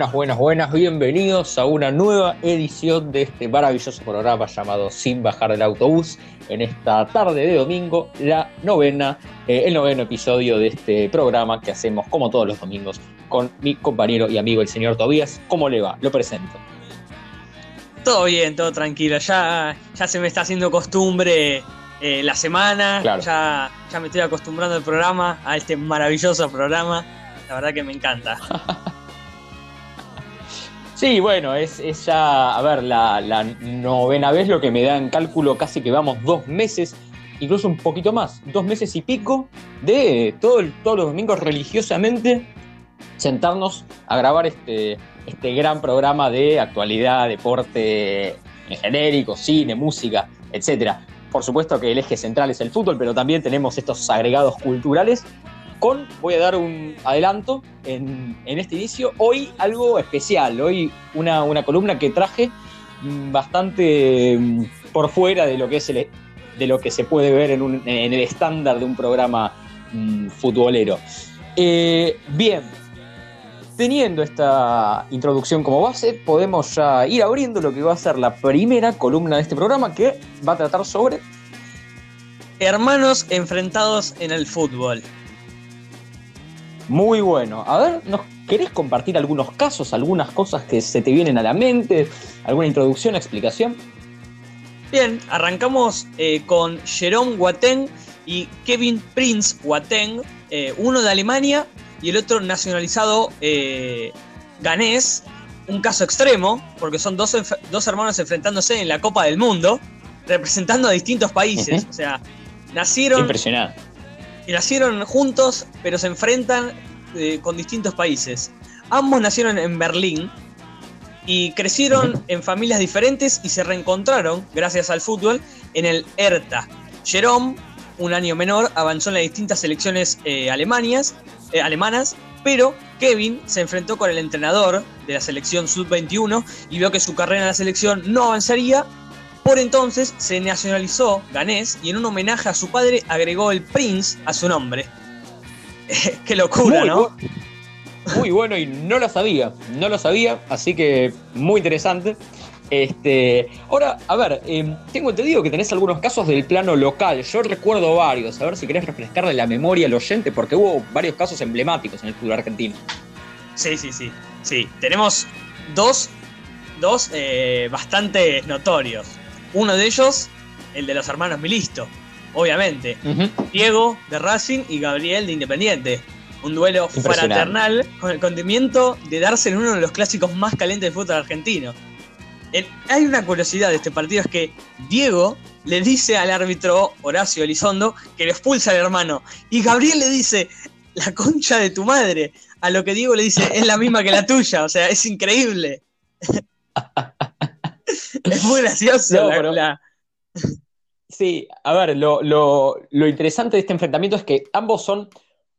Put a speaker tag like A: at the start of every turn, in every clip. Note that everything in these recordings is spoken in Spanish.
A: Buenas, buenas, buenas, bienvenidos a una nueva edición de este maravilloso programa llamado Sin Bajar del Autobús. En esta tarde de domingo, la novena, eh, el noveno episodio de este programa que hacemos como todos los domingos con mi compañero y amigo el señor Tobías. ¿Cómo le va? Lo presento.
B: Todo bien, todo tranquilo. Ya, ya se me está haciendo costumbre eh, la semana. Ya, ya me estoy acostumbrando al programa, a este maravilloso programa. La verdad que me encanta.
A: Sí, bueno, es, ya, a ver, la, novena vez lo que me da en cálculo casi que vamos dos meses, incluso un poquito más, dos meses y pico de todo todos los domingos religiosamente sentarnos a grabar este, este gran programa de actualidad, deporte genérico, cine, música, etc. Por supuesto que el eje central es el fútbol, pero también tenemos estos agregados culturales con, voy a dar un adelanto en, este inicio, hoy algo especial, hoy una, columna que traje mm, bastante mm, por fuera de lo que se puede ver en, el estándar de un programa mm, futbolero. Eh, bien, teniendo esta introducción como base, podemos ya ir abriendo lo que va a ser la primera columna de este programa que va a tratar sobre
B: hermanos enfrentados en el fútbol.
A: Muy bueno. A ver, ¿nos querés compartir algunos casos, algunas cosas que se te vienen a la mente? ¿Alguna introducción, explicación?
B: Bien, arrancamos eh, con Jerome Wateng y Kevin Prince Wateng, eh, uno de Alemania y el otro nacionalizado eh, ganés. Un caso extremo, porque son dos, dos, hermanos enfrentándose en la Copa del Mundo, representando a distintos países. O sea, nacieron.
A: Impresionante
B: nacieron juntos, pero se enfrentan eh, con distintos países. Ambos nacieron en Berlín y crecieron en familias diferentes y se reencontraron, gracias al fútbol, en el Hertha. Jerome, un año menor, avanzó en las distintas selecciones eh, eh, alemanas, pero Kevin se enfrentó con el entrenador de la selección Sub-21 y vio que su carrera en la selección no avanzaría por entonces se nacionalizó ganés y en un homenaje a su padre agregó el Prince a su nombre. Qué locura, ¿no?
A: muy bueno y no lo sabía, no lo sabía, así que muy interesante. Este, ahora, a ver, em, tengo entendido que tenés algunos casos del plano local. Yo recuerdo varios. A ver si querés refrescarle la memoria al oyente, porque hubo varios casos emblemáticos en el fútbol argentino.
B: Sí, sí, sí. Sí, tenemos dos, dos eh, bastante notorios. Uno de ellos, el de los hermanos Milisto, obviamente. Diego de Racing y Gabriel de Independiente. Un duelo fraternal con el condimiento de darse en uno de los clásicos más calientes del fútbol argentino. hay una curiosidad de este partido, es que Diego le dice al árbitro Horacio Elizondo que lo expulsa al hermano. Y Gabriel le dice, la concha de tu madre. A lo que Diego le dice, es la misma que la tuya. O sea, es increíble. es muy gracioso.
A: Sí, a ver, lo, interesante de este enfrentamiento es que ambos son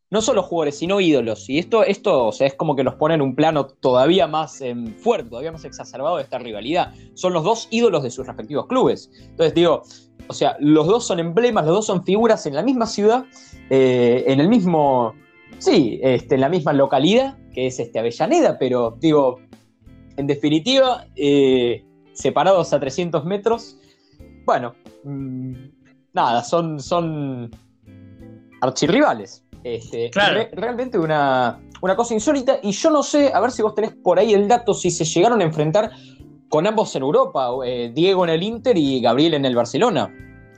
A: no solo jugadores, sino ídolos. Y esto, esto o sea, es como que nos pone en un plano todavía más em, fuerte, todavía más exacerbado de esta rivalidad. Son los dos ídolos de sus respectivos clubes. Entonces digo, o sea, los dos son emblemas, los dos son figuras en la misma ciudad, eh, en el mismo, sí, este, en la misma localidad, que es este Avellaneda, pero digo, en definitiva, eh, separados a 300 metros. Bueno, mm, nada, son, son archirrivales. Este, realmente una, cosa insólita. Y yo no sé, a ver si vos tenés por ahí el dato, si se llegaron a enfrentar con ambos en Europa, eh, Diego en el Inter y Gabriel en el Barcelona.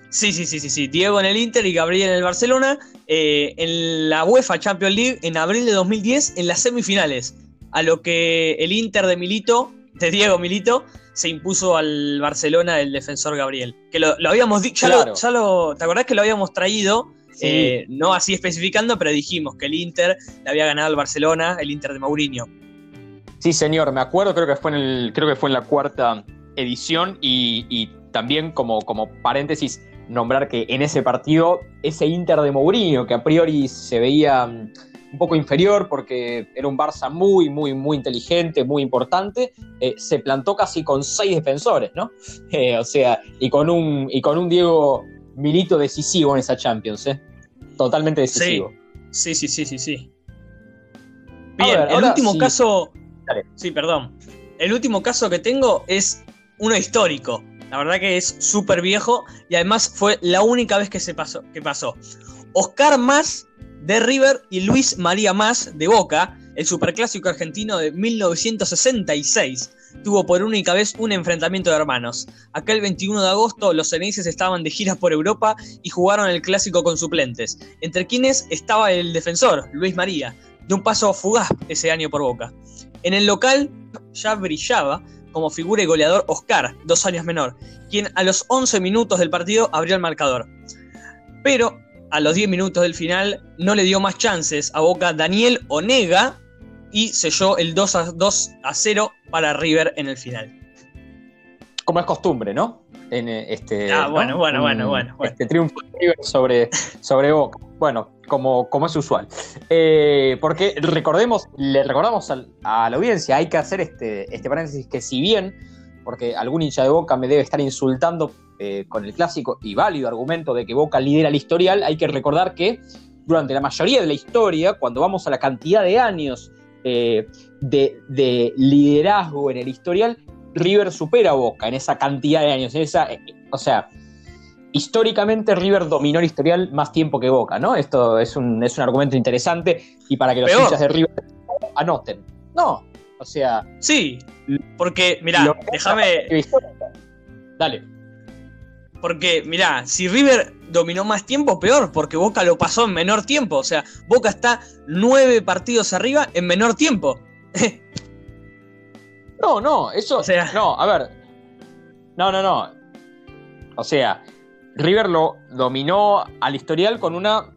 B: Sí, sí, sí, sí, sí. Diego en el Inter y Gabriel en el Barcelona. Eh, en la UEFA Champions League en abril de 2010 en las semifinales. A lo que el Inter de Milito, de Diego Milito, se impuso al Barcelona el defensor Gabriel. Que lo, habíamos dicho, ya, lo, ¿te acordás que lo habíamos traído? Eh, no así especificando, pero dijimos que el Inter le había ganado al Barcelona, el Inter de Mourinho.
A: Sí, señor, me acuerdo, creo que fue en, el, creo que fue en la cuarta edición y, también como, como paréntesis, nombrar que en ese partido, ese Inter de Mourinho, que a priori se veía un poco inferior porque era un Barça muy, muy, muy inteligente, muy importante, eh, se plantó casi con seis defensores, ¿no? Eh, o sea, y con, un, y con un Diego Milito decisivo en esa Champions, ¿eh? Totalmente decisivo.
B: Sí, sí, sí, sí, sí. Bien, el último caso, Sí, perdón. El último caso que tengo es uno histórico. La verdad que es súper viejo y además fue la única vez que se pasó. Que pasó. Oscar Más de River y Luis María Más de Boca, el superclásico argentino de 1966 tuvo por única vez un enfrentamiento de hermanos. Aquel 21 de agosto los ceneices estaban de giras por Europa y jugaron el clásico con suplentes, entre quienes estaba el defensor, Luis María, de un paso fugaz ese año por Boca. En el local ya brillaba como figura y goleador Oscar, dos años menor, quien a los 11 minutos del partido abrió el marcador. Pero a los 10 minutos del final no le dio más chances a Boca Daniel Onega y selló el 2 a, 2 a 0 para River en el final.
A: Como es costumbre, ¿no? En eh, este,
B: ah, bueno, bueno, bueno, bueno,
A: Este triunfo de River sobre, sobre Boca. Bueno, como, como es usual. Eh, porque recordemos, le recordamos a, la audiencia, hay que hacer este, este paréntesis que si bien, porque algún hincha de Boca me debe estar insultando eh, con el clásico y válido argumento de que Boca lidera el historial, hay que recordar que durante la mayoría de la historia, cuando vamos a la cantidad de años eh, de, liderazgo en el historial, River supera a Boca en esa cantidad de años. esa, eh, o sea, históricamente River dominó el historial más tiempo que Boca, ¿no? Esto es un, es un argumento interesante y para que los hinchas de River anoten. No, o sea.
B: Sí, porque, mira, déjame.
A: Dale.
B: Porque, mirá, si River dominó más tiempo, peor, porque Boca lo pasó en menor tiempo. O sea, Boca está nueve partidos arriba en menor tiempo.
A: no, no, eso. O sea, no, a ver. No, no, no. O sea, River lo dominó al historial con una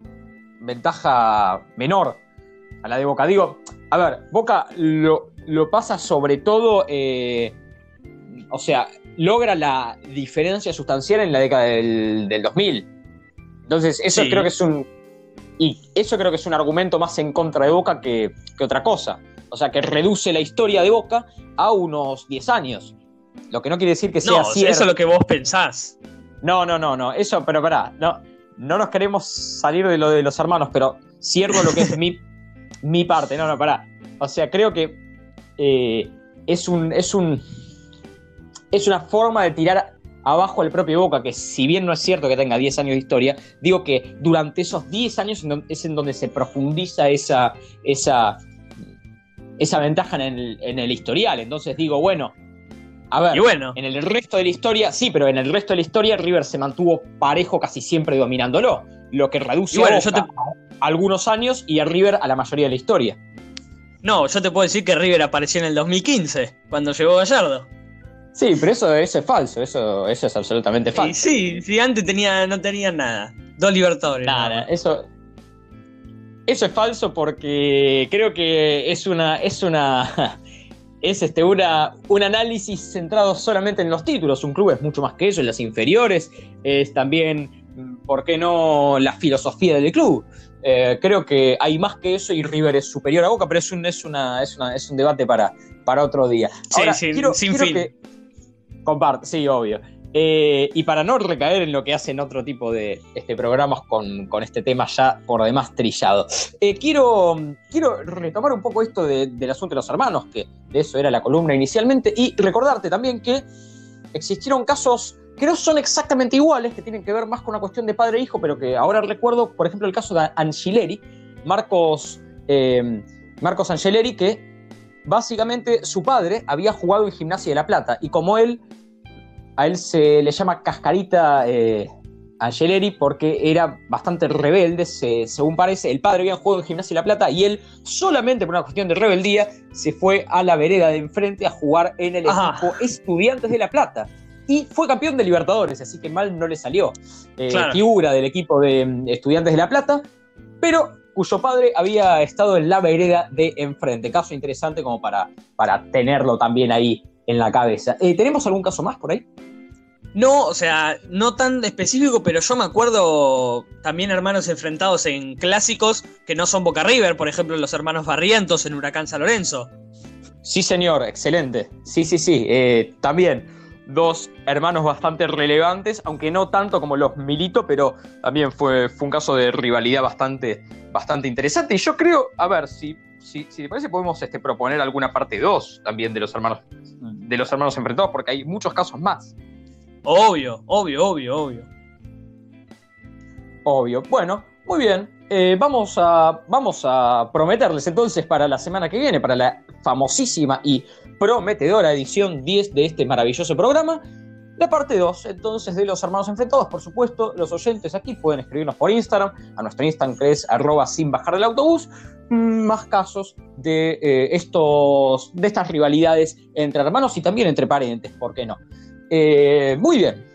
A: ventaja menor a la de Boca. Digo, a ver, Boca lo, lo pasa sobre todo. Eh, o sea, logra la diferencia sustancial en la década del, 2000. Entonces, eso creo que es un. Y eso creo que es un argumento más en contra de Boca que, otra cosa. O sea, que reduce la historia de Boca a unos 10 años. Lo que no quiere decir que sea
B: no, Eso es lo que vos pensás.
A: No, no, no, no. Eso, pero pará. No, no nos queremos salir de lo de los hermanos, pero cierro lo que es mi, mi parte. No, no, pará. O sea, creo que eh, es un. Es un es una forma de tirar abajo al propio Boca, que si bien no es cierto que tenga 10 años de historia, digo que durante esos 10 años es en donde se profundiza esa, esa, esa ventaja en el, historial. Entonces digo, bueno, a ver,
B: bueno.
A: en el resto de la historia, sí, pero en el resto de la historia River se mantuvo parejo casi siempre dominándolo, lo que reduce a, algunos años y a River a la mayoría de la historia.
B: No, yo te puedo decir que River apareció en el 2015, cuando llegó Gallardo.
A: Sí, pero eso, es falso, eso, eso es absolutamente falso.
B: Sí, sí, antes tenía, no tenía nada. Dos libertadores.
A: Nada, eso. Eso es falso porque creo que es una. es una. es este una, un análisis centrado solamente en los títulos. Un club es mucho más que eso, en las inferiores. Es también, ¿por qué no?, la filosofía del club. Eh, creo que hay más que eso y River es superior a Boca, pero es un, es una, es una, es un debate para, para otro día.
B: sí, sin fin.
A: Comparte, sí, obvio. Eh, y para no recaer en lo que hacen otro tipo de este, programas con, este tema ya por demás trillado, eh, quiero, quiero retomar un poco esto del asunto de los hermanos, que de eso era la columna inicialmente, y recordarte también que existieron casos que no son exactamente iguales, que tienen que ver más con una cuestión de padre e hijo, pero que ahora recuerdo, por ejemplo, el caso de Angileri, Marcos, eh, Marcos Angileri, que básicamente su padre había jugado en Gimnasia de La Plata y como él, a él se le llama Cascarita eh, Angeleri porque era bastante rebelde, según parece, el padre había jugado en Gimnasia de La Plata y él solamente por una cuestión de rebeldía se fue a la vereda de enfrente a jugar en el equipo Estudiantes de La Plata. Y fue campeón de Libertadores, así que mal no le salió. Eh, figura del equipo de mm, Estudiantes de La Plata, pero cuyo padre había estado en la vereda de enfrente. Caso interesante como para, para tenerlo también ahí en la cabeza. Eh, ¿Tenemos algún caso más por ahí?
B: No, o sea, no tan específico, pero yo me acuerdo también hermanos enfrentados en clásicos que no son Boca River, por ejemplo, los hermanos Barrientos en Huracán San Lorenzo.
A: Sí, señor, excelente. Sí, sí, sí, eh, también dos hermanos bastante relevantes, aunque no tanto como los Milito, pero también fue, fue un caso de rivalidad bastante, bastante interesante. Y yo creo, a ver, si, si, te parece, podemos este, proponer alguna parte 2 también de los hermanos de los hermanos enfrentados, porque hay muchos casos más.
B: Obvio, obvio, obvio, obvio.
A: Obvio. Bueno, muy bien. Eh, vamos, a, prometerles entonces para la semana que viene, para la famosísima y prometedora edición 10 de este maravilloso programa, la parte 2, entonces, de los hermanos enfrentados, por supuesto, los oyentes aquí pueden escribirnos por Instagram, a nuestro Instagram que es arroba sin bajar del autobús, más casos de, eh, estos, de estas rivalidades entre hermanos y también entre parientes, ¿por qué no? Eh, muy bien.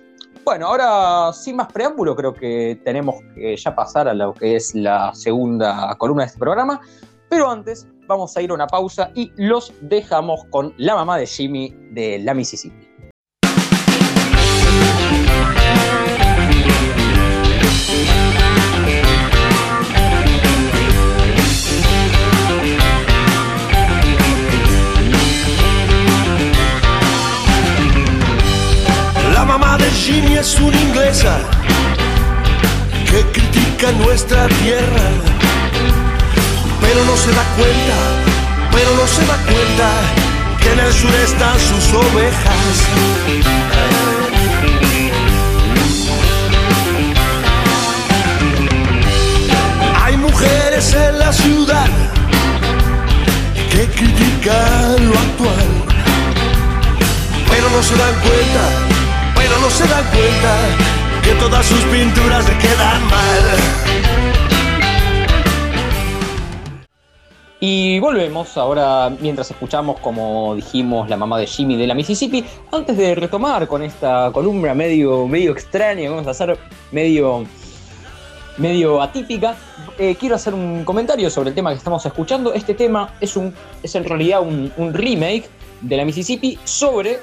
A: Bueno, ahora sin más preámbulo, creo que tenemos que ya pasar a lo que es la segunda columna de este programa. Pero antes, vamos a ir a una pausa y los dejamos con la mamá de Jimmy de la Mississippi.
C: Es una inglesa que critica nuestra tierra, pero no se da cuenta, pero no se da cuenta que en el sur están sus ovejas. Hay mujeres en la ciudad que critican lo actual, pero no se dan cuenta no se dan cuenta que todas sus pinturas le quedan mal.
A: Y volvemos ahora mientras escuchamos, como dijimos, la mamá de Jimmy de la Mississippi. Antes de retomar con esta columna medio, medio extraña, vamos a hacer medio, medio atípica, eh, quiero hacer un comentario sobre el tema que estamos escuchando. Este tema es, un, es en realidad un remake de la Mississippi sobre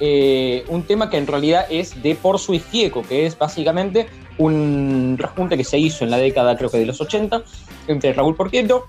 A: eh, un tema que en realidad es de Por y Fieco, que es básicamente un rejunte que se hizo en la década, creo que de los 80, entre Raúl Porqueto,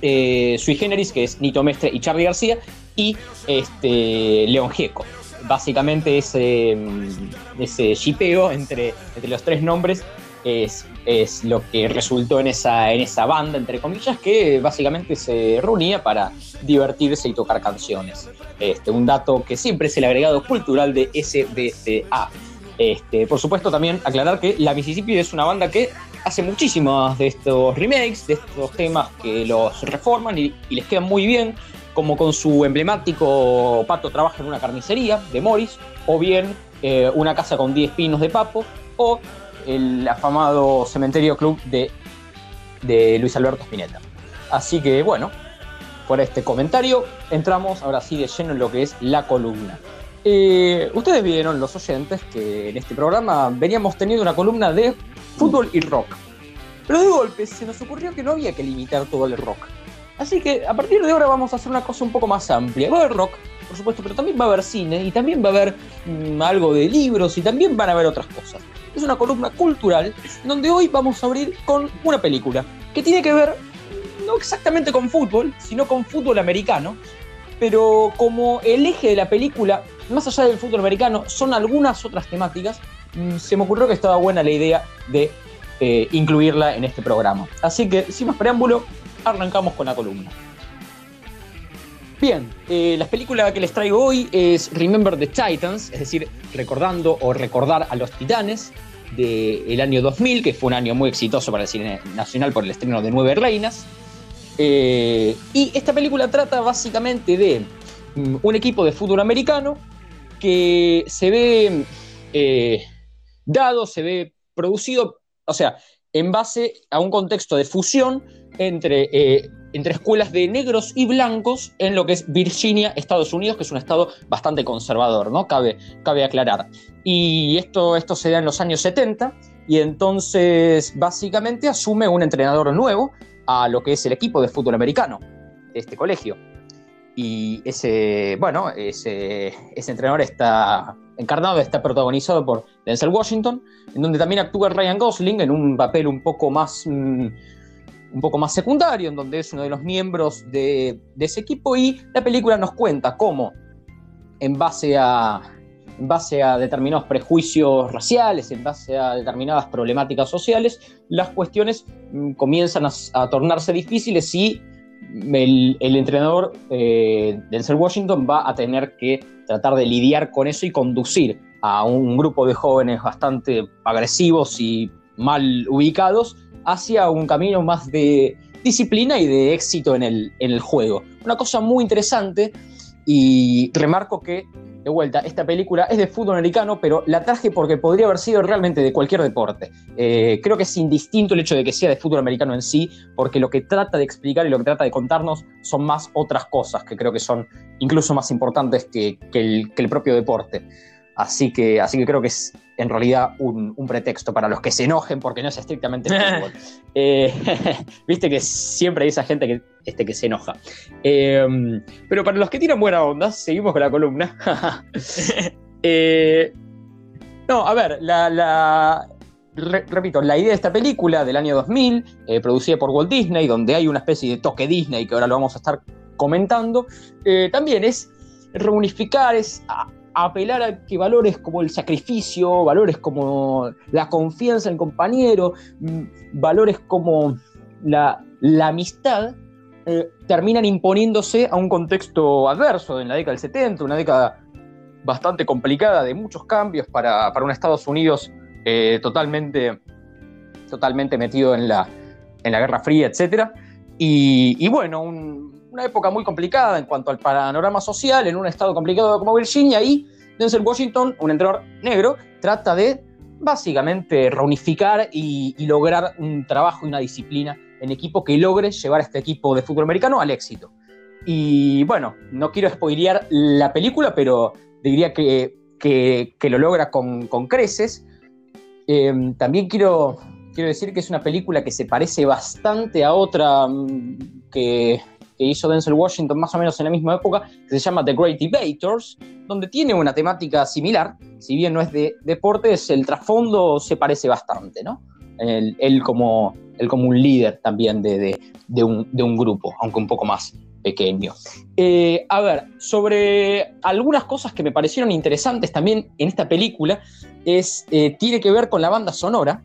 A: eh, Sui Generis, que es Nito Mestre y Charlie García, y este, León Gieco. Básicamente ese, mm, ese shipeo entre, entre los tres nombres es, lo que resultó en esa, en esa banda, entre comillas, que básicamente se reunía para divertirse y tocar canciones. Este, un dato que siempre es el agregado cultural de SBCA. Este, por supuesto, también aclarar que la Mississippi es una banda que hace muchísimos de estos remakes, de estos temas que los reforman y, les quedan muy bien, como con su emblemático Pato trabaja en una carnicería de Morris, o bien eh, Una casa con 10 pinos de Papo, o el afamado Cementerio Club de, Luis Alberto Spinetta. Así que bueno, por este comentario, entramos ahora sí de lleno en lo que es la columna. Eh, ustedes vieron, los oyentes, que en este programa veníamos teniendo una columna de fútbol y rock. Pero de golpe se nos ocurrió que no había que limitar todo el rock. Así que a partir de ahora vamos a hacer una cosa un poco más amplia. Va a haber rock, por supuesto, pero también va a haber cine y también va a haber mm, algo de libros y también van a haber otras cosas. Es una columna cultural donde hoy vamos a abrir con una película que tiene que ver no exactamente con fútbol, sino con fútbol americano, pero como el eje de la película, más allá del fútbol americano, son algunas otras temáticas, mm, se me ocurrió que estaba buena la idea de eh, incluirla en este programa. Así que, sin más preámbulo, arrancamos con la columna. Bien, eh, la película que les traigo hoy es Remember the Titans, es decir, recordando o recordar a los titanes del año 2000, que fue un año muy exitoso para el cine nacional por el estreno de Nueve Reinas. Eh, y esta película trata básicamente de mm, un equipo de fútbol americano que se ve eh, dado, se ve producido, o sea, en base a un contexto de fusión entre, eh, entre escuelas de negros y blancos en lo que es Virginia, Estados Unidos, que es un estado bastante conservador, ¿no? Cabe, cabe aclarar. Y esto, esto se da en los años 70 y entonces básicamente asume un entrenador nuevo a lo que es el equipo de fútbol americano este colegio. Y ese, bueno, ese entrenador está encarnado, está protagonizado por Denzel Washington, en donde también actúa Ryan Gosling en un papel un poco más, mm, un poco más secundario, en donde es uno de los miembros de, ese equipo. Y la película nos cuenta cómo, en base a, en base a determinados prejuicios raciales, en base a determinadas problemáticas sociales, las cuestiones mm, comienzan a, tornarse difíciles y el, entrenador eh, Denzel Washington va a tener que tratar de lidiar con eso y conducir a un grupo de jóvenes bastante agresivos y mal ubicados hacia un camino más de disciplina y de éxito en el, en el juego. Una cosa muy interesante y remarco que de vuelta, esta película es de fútbol americano, pero la traje porque podría haber sido realmente de cualquier deporte. Eh, creo que es indistinto el hecho de que sea de fútbol americano en sí, porque lo que trata de explicar y lo que trata de contarnos son más otras cosas que creo que son incluso más importantes que el propio deporte. Así que, así que creo que es en realidad un, pretexto para los que se enojen porque no es estrictamente fútbol. Eh, viste que siempre hay esa gente que, este, que se enoja. Eh, pero para los que tienen buena onda, seguimos con la columna. Eh, no, a ver, la, repito, la idea de esta película del año 2000, producida por Walt Disney, donde hay una especie de toque Disney que ahora lo vamos a estar comentando, también es reunificar, es apelar a que valores como el sacrificio, valores como la confianza en el compañero, mm, valores como la, amistad, eh, terminan imponiéndose a un contexto adverso en la década del 70, una década bastante complicada de muchos cambios para, un Estados Unidos eh, totalmente, totalmente metido en la, en la Guerra Fría, etc. Y, bueno, un, una época muy complicada en cuanto al panorama social, en un estado complicado como Virginia, y Denzel Washington, un entrenador negro, trata de básicamente reunificar y, lograr un trabajo y una disciplina en equipo que logre llevar a este equipo de fútbol americano al éxito. Y bueno, no quiero spoilear la película, pero diría que, que, lo logra con, creces. Em, también quiero, quiero decir que es una película que se parece bastante a otra mm, que que hizo Denzel Washington más o menos en la misma época, que se llama The Great Debaters, donde tiene una temática similar, si bien no es de deportes, el trasfondo se parece bastante, ¿no? Él, como, como un líder también de, un, grupo, aunque un poco más pequeño. Eh, a ver, sobre algunas cosas que me parecieron interesantes también en esta película, es, eh, tiene que ver con la banda sonora,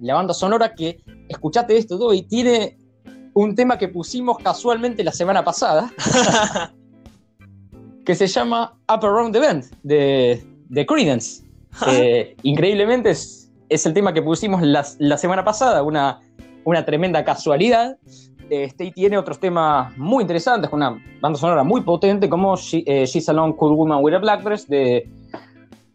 A: la banda sonora que, escuchate esto, y tiene un tema que pusimos casualmente la semana pasada, que se llama Up Around the Bend, de, de Credence. increíblemente es, es, el tema que pusimos la, la semana pasada, una, una tremenda casualidad. Este, y tiene otros temas muy interesantes, con una banda sonora muy potente, como eh, She's a Long Cool Woman with a Black Dress de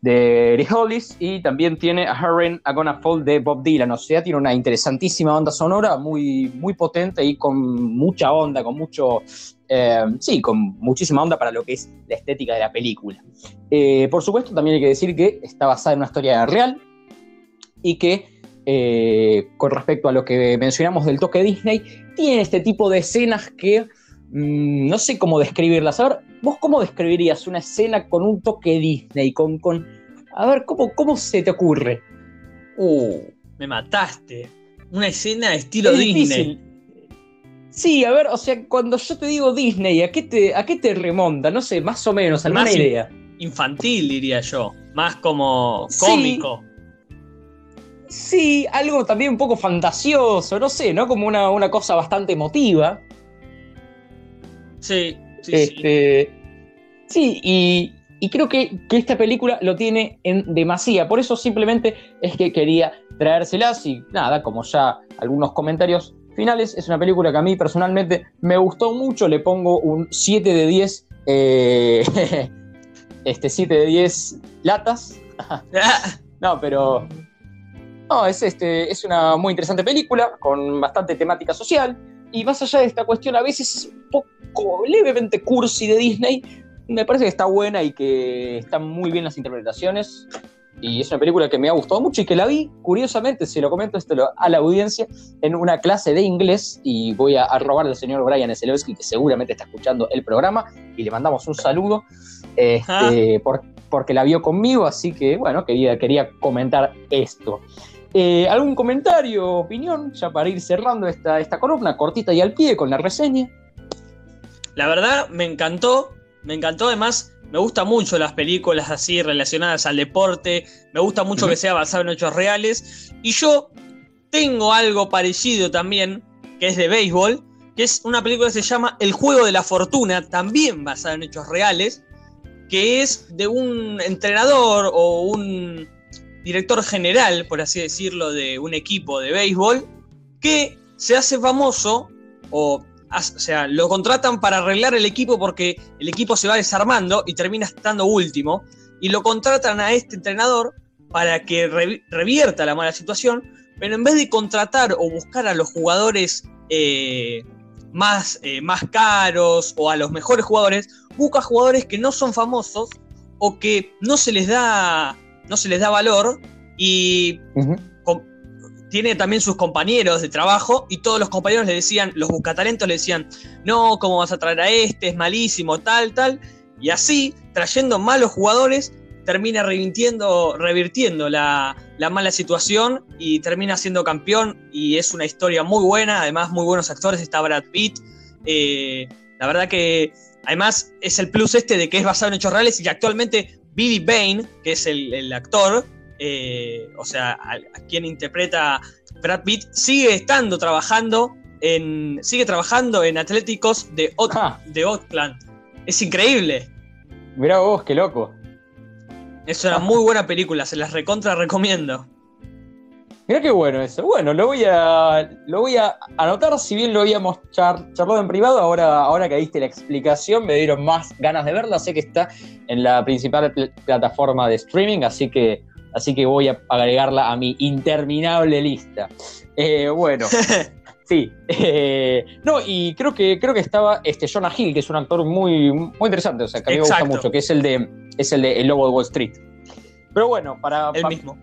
A: de Eric Hollis y también tiene a Hurricane a Gonna Fall de Bob Dylan. O sea, tiene una interesantísima banda sonora muy, muy potente y con mucha onda, con mucho. Eh, sí, con muchísima onda para lo que es la estética de la película. Eh, por supuesto, también hay que decir que está basada en una historia real y que. Eh, con respecto a lo que mencionamos del toque Disney, tiene este tipo de escenas que mm, no sé cómo describirlas. A ver, ¿vos cómo describirías una escena con un toque Disney? Con, con, a ver, ¿cómo, ¿cómo se te ocurre?
B: Uh, me mataste. Una escena estilo Disney.
A: Sí, a ver, o sea, cuando yo te digo Disney, ¿a qué te, a qué te remonta? No sé, más o menos, alguna más idea.
B: Infantil, diría yo. Más como cómico.
A: Sí. algo también un poco fantasioso, no sé, ¿no? Como una, una cosa bastante emotiva.
B: Sí, sí,
A: sí. Este, sí, y, y creo que, esta película lo tiene en demasía. Por eso simplemente es que quería traérselas y nada, como ya algunos comentarios finales, es una película que a mí personalmente me gustó mucho. Le pongo un 7 de 10. Eh, este 7 de 10 latas. no, pero. No, es, este, es una muy interesante película con bastante temática social. Y más allá de esta cuestión, a veces es un poco levemente cursi de Disney, me parece que está buena y que están muy bien las interpretaciones. Y es una película que me ha gustado mucho y que la vi, curiosamente, si lo comento esto a la audiencia, en una clase de inglés. Y voy a, robar al señor Brian Eselowski, que seguramente está escuchando el programa, y le mandamos un saludo este, porque la vio conmigo. Así que, bueno, quería, quería comentar esto. Eh, ¿Algún comentario, opinión, ya para ir cerrando esta, esta columna cortita y al pie con la reseña?
B: La verdad, me encantó me encantó. Además, me gustan mucho las películas así relacionadas al deporte, me gusta mucho que sea basado en hechos reales. Y yo tengo algo parecido también, que es de béisbol, que es una película que se llama El juego de la fortuna, también basada en hechos reales, que es de un entrenador o un director general, por así decirlo, de un equipo de béisbol, que se hace famoso o o sea, lo contratan para arreglar el equipo porque el equipo se va desarmando y termina estando último. Y lo contratan a este entrenador para que revierta la mala situación, pero en vez de contratar o buscar a los jugadores eh, más, eh, más caros o a los mejores jugadores, busca jugadores que no son famosos o que no se les da, no se les da valor y tiene también sus compañeros de trabajo y todos los compañeros le decían, los buscatalentos le decían, no, ¿cómo vas a traer a este? Es malísimo, tal, tal. Y así, trayendo malos jugadores, termina revirtiendo, revirtiendo la, mala situación y termina siendo campeón. Y es una historia muy buena, además muy buenos actores, está Brad Pitt. Eh, la verdad que además es el plus este de que es basado en hechos reales y que actualmente Billy Bain, que es el actor, eh, o sea, a, quien interpreta Brad Pitt, sigue estando trabajando en, sigue trabajando en Atléticos de, ah. de Oakland. Es increíble.
A: Mirá vos, qué loco.
B: Es una muy buena película, se las recontra recomiendo.
A: Mirá qué bueno eso. Bueno, lo voy a, lo voy a anotar, si bien lo habíamos charlado en privado, ahora, ahora que diste la explicación me dieron más ganas de verla. Sé que está en la principal plataforma de streaming, así que así que voy a agregarla a mi interminable lista. Eh, bueno, sí. Eh, no, y creo que, creo que estaba este Jonah Hill, que es un actor muy, muy interesante, o sea, que a mí me gusta mucho, que es el de, es el de El Lobo de Wall Street. Pero bueno, para...
B: El mismo.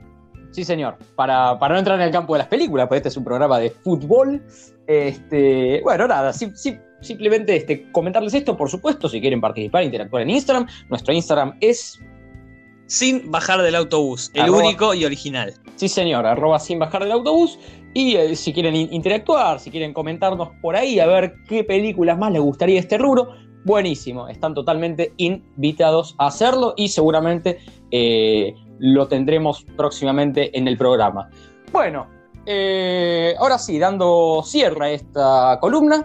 A: Sí, señor. Para, para, no entrar en el campo de las películas, pues este es un programa de fútbol. Este, bueno, nada, sí, sí, simplemente este, comentarles esto, por supuesto, si quieren participar, interactuar en Instagram. Nuestro Instagram es
B: sin bajar del autobús, el único y original.
A: Sí, señor, arroba sin bajar del autobús. Y eh, si quieren interactuar, si quieren comentarnos por ahí, a ver qué películas más les gustaría este rubro, buenísimo. Están totalmente invitados a hacerlo y seguramente eh, lo tendremos próximamente en el programa. Bueno, eh, ahora sí, dando cierre a esta columna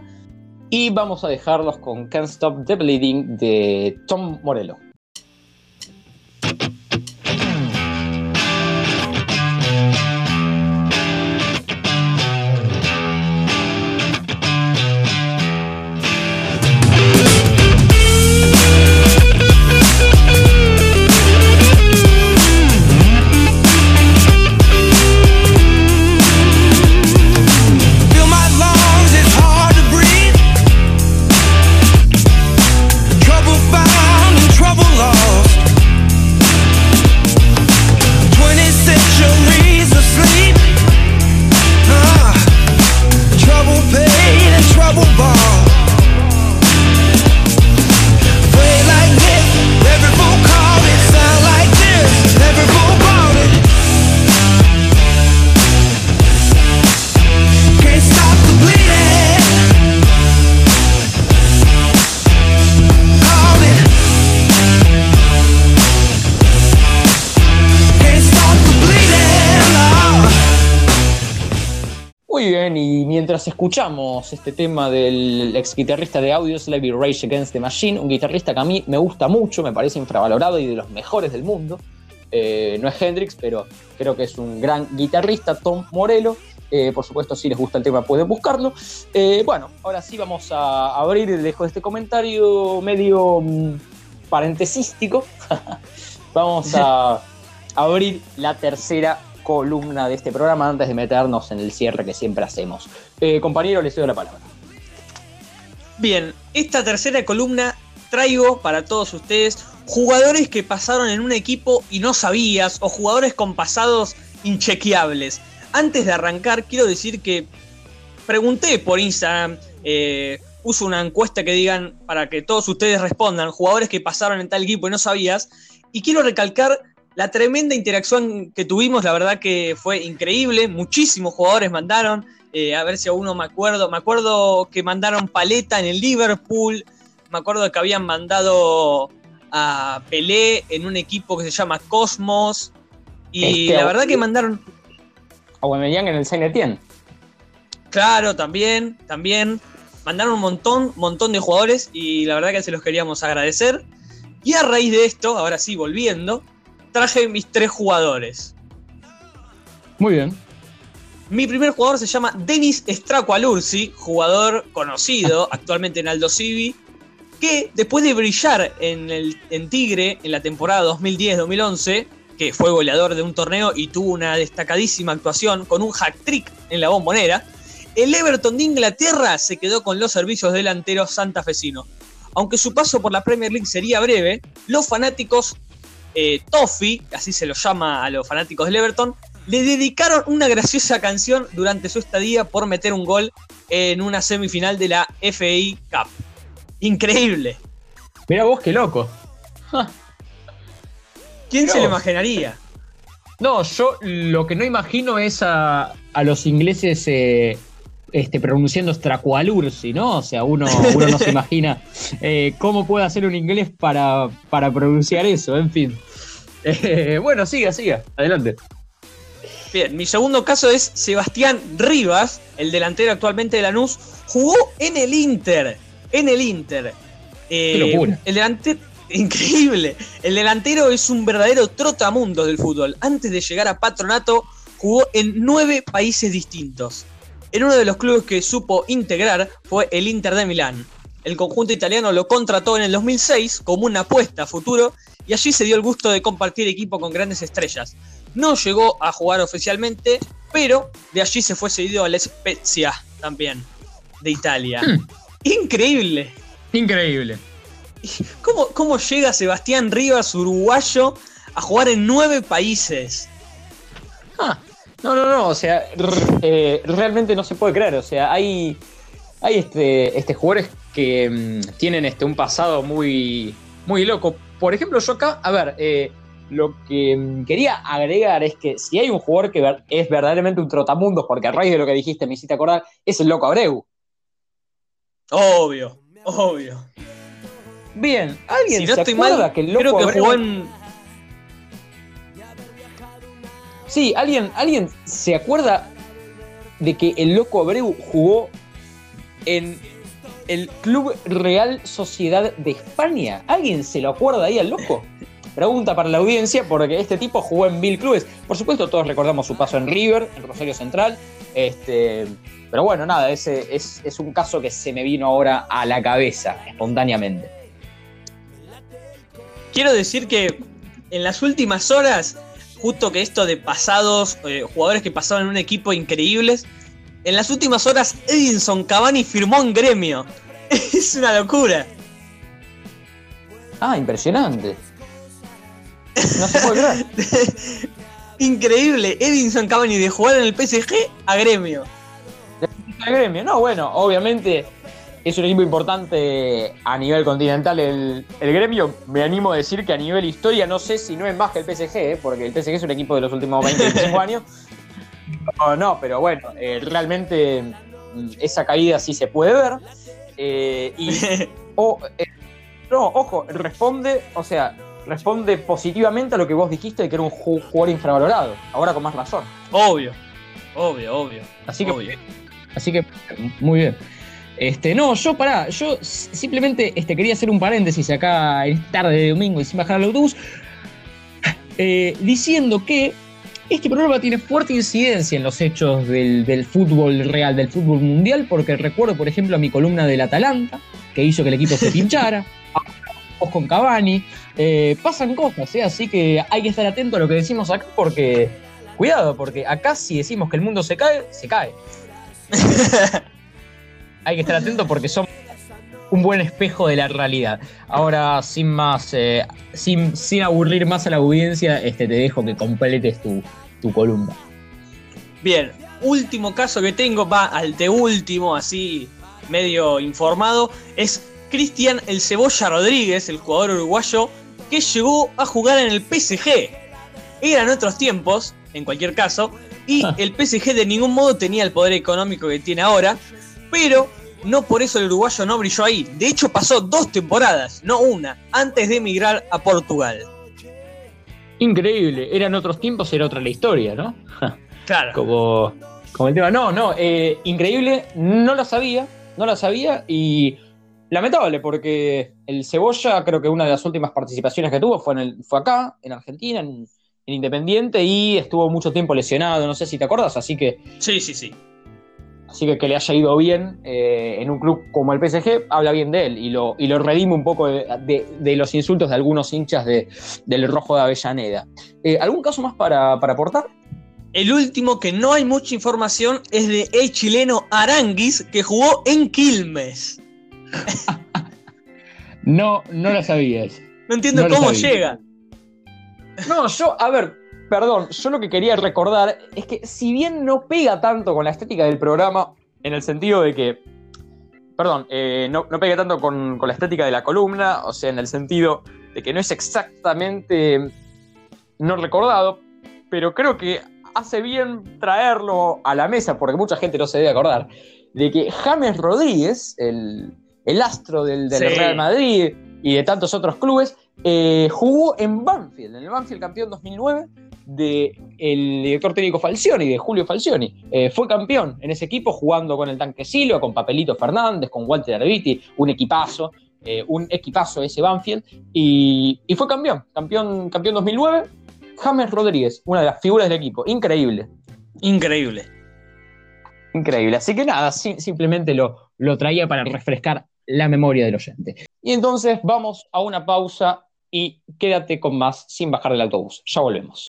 A: y vamos a dejarlos con Can't Stop the Bleeding de Tom Morello. Escuchamos este tema del ex guitarrista de Audio Slave Rage Against the Machine, un guitarrista que a mí me gusta mucho, me parece infravalorado y de los mejores del mundo. Eh, no es Hendrix, pero creo que es un gran guitarrista, Tom Morello. Eh, por supuesto, si les gusta el tema pueden buscarlo. Eh, bueno, ahora sí vamos a abrir, dejo este comentario medio mm, parentesístico. vamos a abrir la tercera columna de este programa antes de meternos en el cierre que siempre hacemos. Eh, compañero, les doy la palabra.
B: Bien, esta tercera columna traigo para todos ustedes jugadores que pasaron en un equipo y no sabías, o jugadores con pasados inchequeables. Antes de arrancar, quiero decir que pregunté por Instagram, eh, puse una encuesta que digan para que todos ustedes respondan, jugadores que pasaron en tal equipo y no sabías, y quiero recalcar la tremenda interacción que tuvimos, la verdad que fue increíble. Muchísimos jugadores mandaron. Eh, a ver si a uno me acuerdo. Me acuerdo que mandaron Paleta en el Liverpool. Me acuerdo que habían mandado a Pelé en un equipo que se llama Cosmos. Y este, la verdad que mandaron.
A: A Aubameyang en el Saint Etienne.
B: Claro, también, también. mandaron un montón, montón de jugadores y la verdad que se los queríamos agradecer. Y a raíz de esto, ahora sí, volviendo, traje mis tres jugadores.
A: Muy bien.
B: Mi primer jugador se llama Denis Stracualursi, jugador conocido actualmente en Aldo Civi, que después de brillar en, el, en Tigre en la temporada 2010-2011, que fue goleador de un torneo y tuvo una destacadísima actuación con un hack trick en la bombonera, el Everton de Inglaterra se quedó con los servicios delanteros santafesinos. Aunque su paso por la Premier League sería breve, los fanáticos eh, Toffee, así se lo llama a los fanáticos del Everton, le dedicaron una graciosa canción durante su estadía por meter un gol en una semifinal de la FA Cup. Increíble.
A: Mira vos qué loco.
B: ¿Quién se lo imaginaría?
A: No, yo lo que no imagino es a, los ingleses eh, este, pronunciando Stracualursi, ¿no? O sea, uno, uno no se imagina eh, cómo puede hacer un inglés para, para pronunciar eso, en fin. Eh, bueno, siga, siga, adelante.
B: Bien, mi segundo caso es Sebastián Rivas, el delantero actualmente de Lanús, jugó en el Inter, en el Inter.
A: Qué locura.
B: El delantero, increíble. El delantero es un verdadero trotamundo del fútbol. Antes de llegar a Patronato, jugó en nueve países distintos. En uno de los clubes que supo integrar fue el Inter de Milán. El conjunto italiano lo contrató en el 2006 como una apuesta a futuro y allí se dio el gusto de compartir equipo con grandes estrellas. No llegó a jugar oficialmente, pero de allí se fue cedido al Spezia también, de Italia. Hmm. Increíble.
A: Increíble.
B: ¿Cómo, ¿Cómo llega Sebastián Rivas, uruguayo, a jugar en nueve países?
A: Ah, no, no, no, o sea, eh, realmente no se puede creer, o sea, hay, hay este, este jugadores que mm, tienen este, un pasado muy, muy loco. Por ejemplo, yo acá, a ver, eh, lo que mm, quería agregar es que si hay un jugador que es verdaderamente un trotamundos, porque a raíz de lo que dijiste me hiciste acordar, es el loco Abreu.
B: Obvio, obvio.
A: Bien, ¿alguien se acuerda que el loco
B: creo que jugó en
A: Sí, ¿alguien, ¿alguien se acuerda de que el loco Abreu jugó en el Club Real Sociedad de España? ¿Alguien se lo acuerda ahí al loco? Pregunta para la audiencia, porque este tipo jugó en mil clubes. Por supuesto, todos recordamos su paso en River, en Rosario Central. Este, pero bueno, nada, ese es, es un caso que se me vino ahora a la cabeza, espontáneamente.
B: Quiero decir que en las últimas horas justo que esto de pasados, eh, jugadores que pasaron en un equipo increíbles. En las últimas horas, Edinson Cavani firmó en gremio. es una locura.
A: Ah, impresionante. No se puede creer.
B: Increíble, Edinson Cavani de jugar en el PSG a gremio.
A: A gremio, no, bueno, obviamente es un equipo importante a nivel continental el, gremio. Me animo a decir que a nivel historia no sé si no es más que el PSG, ¿eh? porque el PSG es un equipo de los últimos 20, 25 años. No, no, pero bueno, eh, realmente mm, esa caída sí se puede ver. Eh, y, no, ojo, responde, o sea, responde positivamente a lo que vos dijiste de que era un jugador infravalorado. Ahora con más razón.
B: Obvio, obvio, obvio.
A: Así que, así que muy bien. Este, no, yo pará, yo simplemente este, quería hacer un paréntesis acá en tarde de domingo y sin bajar al autobús, eh, diciendo que este programa tiene fuerte incidencia en los hechos del, fútbol real, del fútbol mundial, porque recuerdo, por ejemplo, a mi columna del Atalanta, que hizo que el equipo se pinchara, con Cavani, eh, pasan cosas, ¿eh? así que hay que estar atento a lo que decimos acá, porque, cuidado, porque acá si decimos que el mundo se cae, se cae. hay que estar atento porque son un buen espejo de la realidad. Ahora, sin más, eh, sin, aburrir más a la audiencia, este, te dejo que completes tu, tu columna.
B: Bien, último caso que tengo, va al de último, así medio informado, es Cristian El Cebolla Rodríguez, el jugador uruguayo, que llegó a jugar en el PSG. Eran otros tiempos, en cualquier caso, y ah. el PSG de ningún modo tenía el poder económico que tiene ahora, pero no por eso el uruguayo no brilló ahí. De hecho, pasó dos temporadas, no una, antes de emigrar a Portugal.
A: Increíble, eran otros tiempos, era otra la historia, ¿no?
B: Claro.
A: Como, como el tema. No, no, eh, increíble, no lo sabía. no la sabía y lamentable porque el Cebolla creo que una de las últimas participaciones que tuvo fue, en el, fue acá, en Argentina, en, en Independiente y estuvo mucho tiempo lesionado, no sé si te acuerdas, así que
B: Sí, sí, sí.
A: Así que que le haya ido bien eh, en un club como el PSG, habla bien de él y lo, y lo redime un poco de, de- de los insultos de algunos hinchas de- del rojo de Avellaneda. Eh, ¿Algún caso más para, para aportar?
B: El último que no hay mucha información es de el chileno Aranguis que jugó en Quilmes.
A: No, no lo sabías.
B: No entiendo
A: No
B: cómo llega.
A: No, yo, a ver, perdón, yo lo que quería recordar es que si bien no pega tanto con la estética del programa, en el sentido de que, perdón, eh, no, no pega tanto con, con la estética de la columna, o sea, en el sentido de que no es exactamente no recordado, pero creo que hace bien traerlo a la mesa, porque mucha gente no se debe acordar, de que James Rodríguez, el, el astro del, del
B: Sí.
A: Real Madrid y de tantos otros clubes, eh, jugó en Banfield, en el Banfield campeón 2009 del director técnico Falcioni, de Julio Falcioni. Eh, fue campeón en ese equipo jugando con el Tanque Silva, con Papelito Fernández, con Walter Arbiti, un equipazo, eh, un equipazo ese Banfield, y, y fue campeón, campeón, campeón 2009. James Rodríguez, una de las figuras del equipo, increíble,
B: Increíble.
A: increíble. Así que nada, simplemente lo, lo traía para refrescar la memoria del oyente. Y entonces vamos a una pausa y quédate con más sin bajar del autobús. Ya volvemos.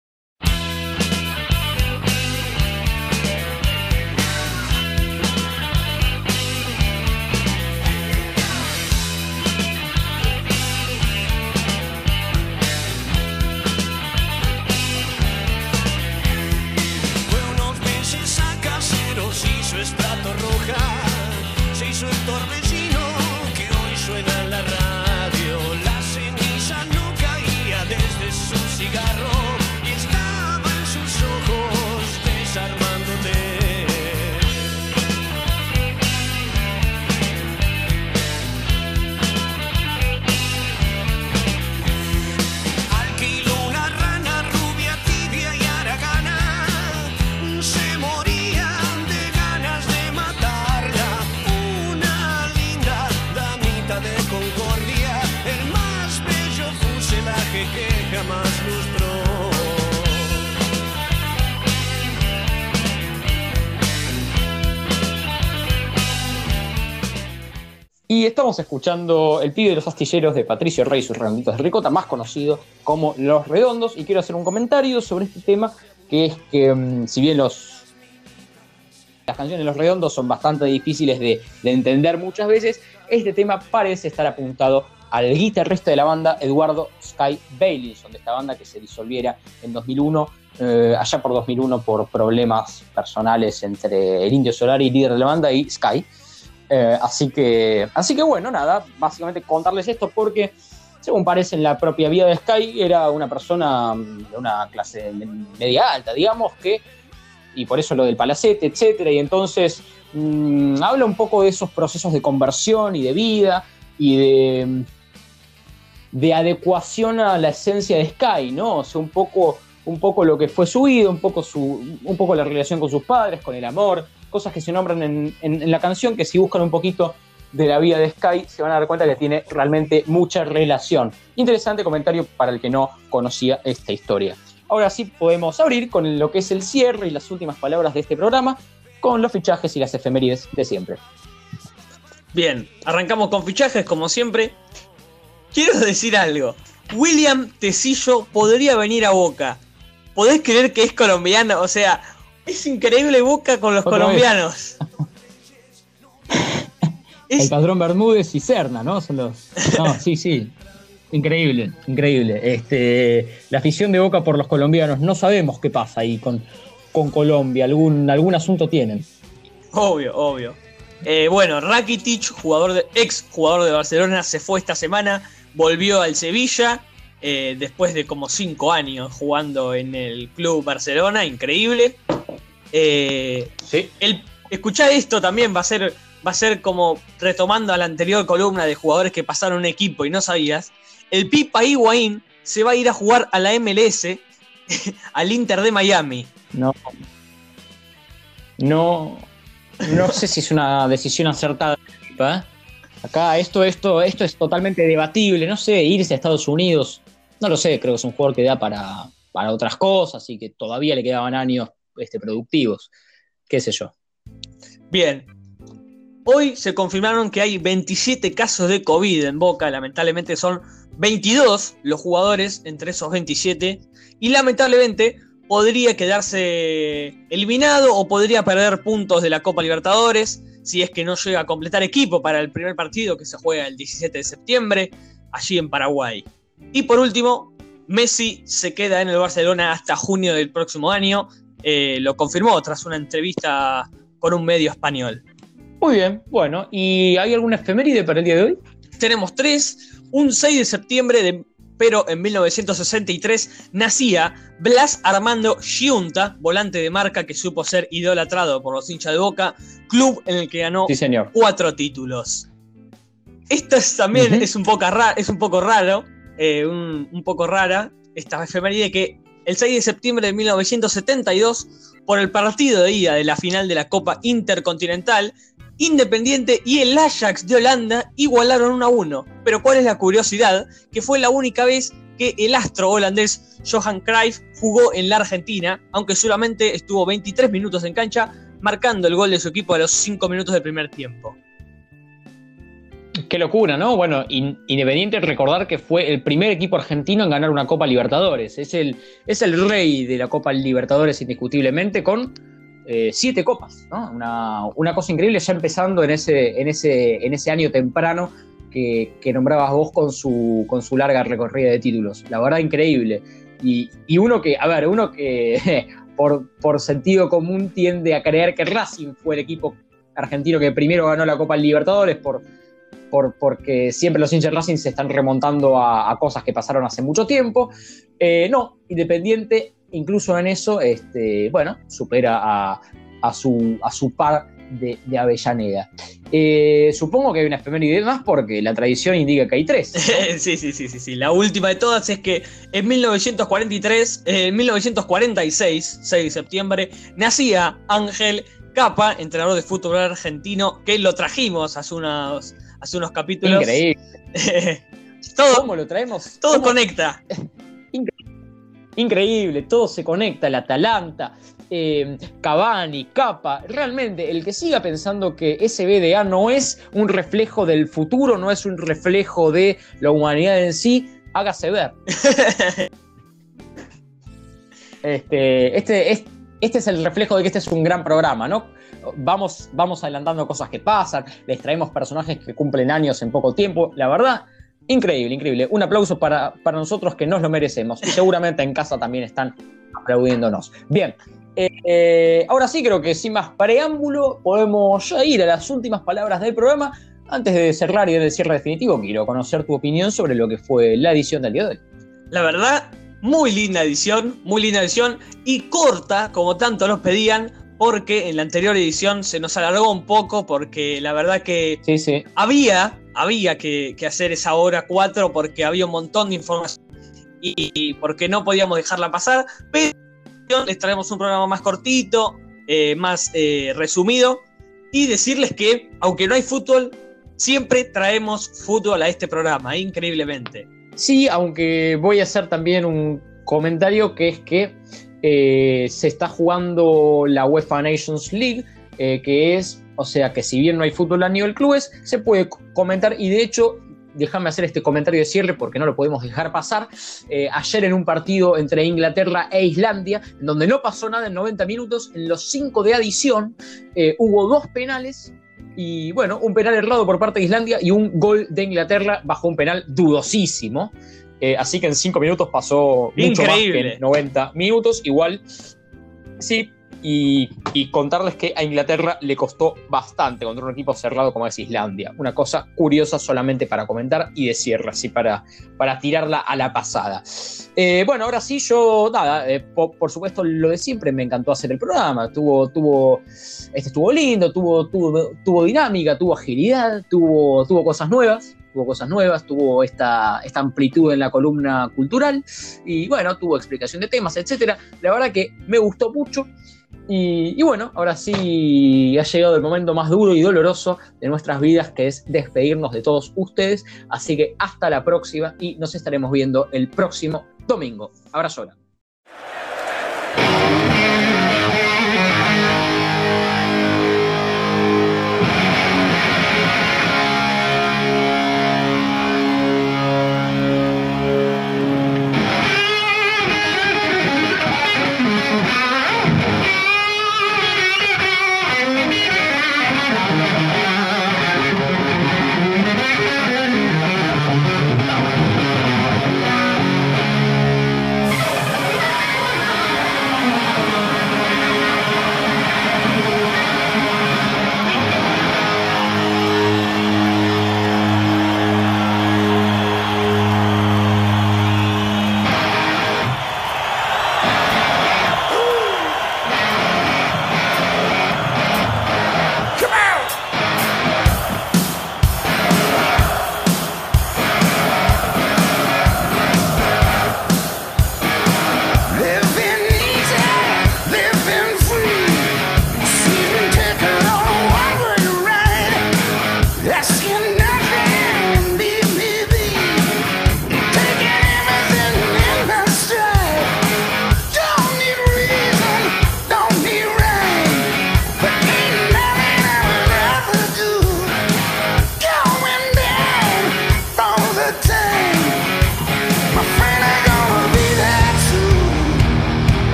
A: Escuchando El pibe de los astilleros de Patricio Rey y sus redonditos de ricota, más conocido como Los Redondos. Y quiero hacer un comentario sobre este tema, que es que mm, si bien los, las canciones de Los Redondos son bastante difíciles de, de entender muchas veces, este tema parece estar apuntado al guitarrista de la banda, Eduardo Sky Bailinson, de esta banda que se disolviera en 2001, eh, allá por 2001 por problemas personales entre el Indio Solari, líder de la banda, y Sky. Eh, así, que, así que bueno, nada, básicamente contarles esto porque, según parece en la propia vida de Sky, era una persona de una clase me- media alta, digamos, que, y por eso lo del palacete, etcétera, y entonces mm, habla un poco de esos procesos de conversión y de vida y de, de adecuación a la esencia de Sky, ¿no? O sea, un poco, un poco lo que fue su vida, un poco, su, un poco la relación con sus padres, con el amor, cosas que se nombran en, en- la canción, que si buscan un poquito de la vida de Sky, se van a dar cuenta que tiene realmente mucha relación. Interesante comentario para el que no conocía esta historia. Ahora sí podemos abrir con lo que es el cierre y las últimas palabras de este programa, con los fichajes y las efemérides de siempre.
B: Bien, arrancamos con fichajes como siempre. Quiero decir algo. William Tecillo podría venir a Boca. ¿Podés creer que es colombiano? O sea, es increíble Boca con los
A: Otra
B: colombianos.
A: El padrón Bermúdez y Serna, ¿no? Son los. No, sí, sí. Increíble, increíble. Este, la afición de Boca por los colombianos, no sabemos qué pasa ahí con, con Colombia. Algún, algún asunto tienen.
B: obvio, obvio. Eh, bueno, Rakitic, jugador de, ex jugador de Barcelona, se fue esta semana, volvió al Sevilla eh, después de como cinco años jugando en el club Barcelona, increíble. Eh,
A: Sí.
B: el, escuchá esto también va a ser va a ser como retomando a la anterior columna de jugadores que pasaron un equipo y no sabías. El Pipa Higuaín se va a ir a jugar a la MLS al Inter de Miami.
A: No. No. No sé si es una decisión acertada. ¿eh? Acá esto, esto, esto es totalmente debatible. No sé, irse a Estados Unidos, no lo sé, creo que es un jugador que da para, para otras cosas y que todavía le quedaban años este, productivos. Qué sé yo.
B: Bien. Hoy se confirmaron que hay 27 casos de COVID en Boca. Lamentablemente son 22 los jugadores entre esos 27. Y lamentablemente podría quedarse eliminado o podría perder puntos de la Copa Libertadores si es que no llega a completar equipo para el primer partido que se juega el 17 de septiembre allí en Paraguay. Y por último, Messi se queda en el Barcelona hasta junio del próximo año. Eh, lo confirmó tras una entrevista con un medio español.
A: Muy bien, bueno, ¿y hay alguna efeméride para el día de hoy?
B: Tenemos tres. Un 6 de septiembre de pero en 1963 nacía Blas Armando Giunta, volante de marca que supo ser idolatrado por los hinchas de Boca, club en el que ganó cuatro títulos. Esto también es, un poco es un poco raro, eh, un, poco rara, esta efeméride que el 6 de septiembre de 1972, por el partido de ida de la final de la Copa Intercontinental, Independiente y el Ajax de Holanda igualaron 1 a 1. Pero ¿cuál es la curiosidad? Que fue la única vez que el astro holandés Johan Cruyff jugó en la Argentina, aunque solamente estuvo 23 minutos en cancha, marcando el gol de su equipo a los 5 minutos del primer tiempo.
A: Qué locura, ¿no? Bueno, Independiente recordar que fue el primer equipo argentino en ganar una Copa Libertadores. Es el, es el rey de la Copa Libertadores indiscutiblemente con eh, siete copas, ¿no? Una, cosa increíble ya empezando en ese, en ese, en ese año temprano que, nombrabas vos con su, con su larga recorrida de títulos. La verdad, increíble. Y, uno que, a ver, uno que por, por sentido común tiende a creer que Racing fue el equipo argentino que primero ganó la Copa Libertadores por, por, porque siempre los hinchas Racing se están remontando a, cosas que pasaron hace mucho tiempo. Eh, no, Independiente incluso en eso, este, bueno, supera a, su, a su par de, Avellaneda. Eh, supongo que hay una efeméride más porque la tradición indica que hay tres.
B: sí, sí, sí, sí, sí. La última de todas es que en 1943, en 1946, 6 de septiembre, nacía Ángel Capa, entrenador de fútbol argentino, que lo trajimos hace unos, hace unos capítulos.
A: Increíble. todo, ¿Cómo lo traemos?
B: Todo conecta.
A: increíble, todo se conecta, el Atalanta, eh, Cavani, Capa, realmente el que siga pensando que ese BDA no es un reflejo del futuro, no es un reflejo de la humanidad en sí, hágase ver. este, este, este, este es el reflejo de que este es un gran programa, ¿no? Vamos, vamos adelantando cosas que pasan, les traemos personajes que cumplen años en poco tiempo. La verdad, Increíble, increíble. Un aplauso para, para nosotros que nos lo merecemos. Y seguramente en casa también están aplaudiéndonos. Bien, eh, ahora sí creo que sin más preámbulo podemos ir a las últimas palabras del programa. Antes de cerrar y del cierre definitivo, quiero conocer tu opinión sobre lo que fue la edición del día de hoy.
B: La verdad, muy linda edición, muy linda edición y corta, como tanto nos pedían, porque en la anterior edición se nos alargó un poco, porque la verdad que
A: sí, sí.
B: había había que, hacer esa hora 4 porque había un montón de información y, porque no podíamos dejarla pasar, pero les traemos un programa más cortito, eh, más eh, resumido y decirles que aunque no hay fútbol, siempre traemos fútbol a este programa, increíblemente.
A: Sí, aunque voy a hacer también un comentario que es que eh, se está jugando la UEFA Nations League, que es o sea que si bien no hay fútbol a nivel clubes, se puede comentar y de hecho déjame hacer este comentario de cierre porque no lo podemos dejar pasar. Eh, ayer en un partido entre Inglaterra e Islandia, en donde no pasó nada en 90 minutos, en los 5 de adición eh, hubo dos penales. Y bueno, un penal errado por parte de Islandia y un gol de Inglaterra bajo un penal dudosísimo. Eh, así que en 5 minutos pasó mucho más que en 90 minutos. Igual, sí, y, contarles que a Inglaterra le costó bastante contra un equipo cerrado como es Islandia. Una cosa curiosa solamente para comentar y de cierre, así para, para tirarla a la pasada. Eh, bueno, ahora sí, yo, nada, eh, por, supuesto lo de siempre, me encantó hacer el programa. Tuvo, tuvo, este estuvo lindo, tuvo, tuvo, tuvo dinámica, tuvo agilidad, tuvo, tuvo cosas nuevas tuvo cosas nuevas, tuvo esta, esta amplitud en la columna cultural y bueno, tuvo explicación de temas, etc. La verdad que me gustó mucho. Y, bueno, ahora sí ha llegado el momento más duro y doloroso de nuestras vidas, que es despedirnos de todos ustedes. Así que hasta la próxima y nos estaremos viendo el próximo domingo. Abrazo.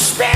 C: respect.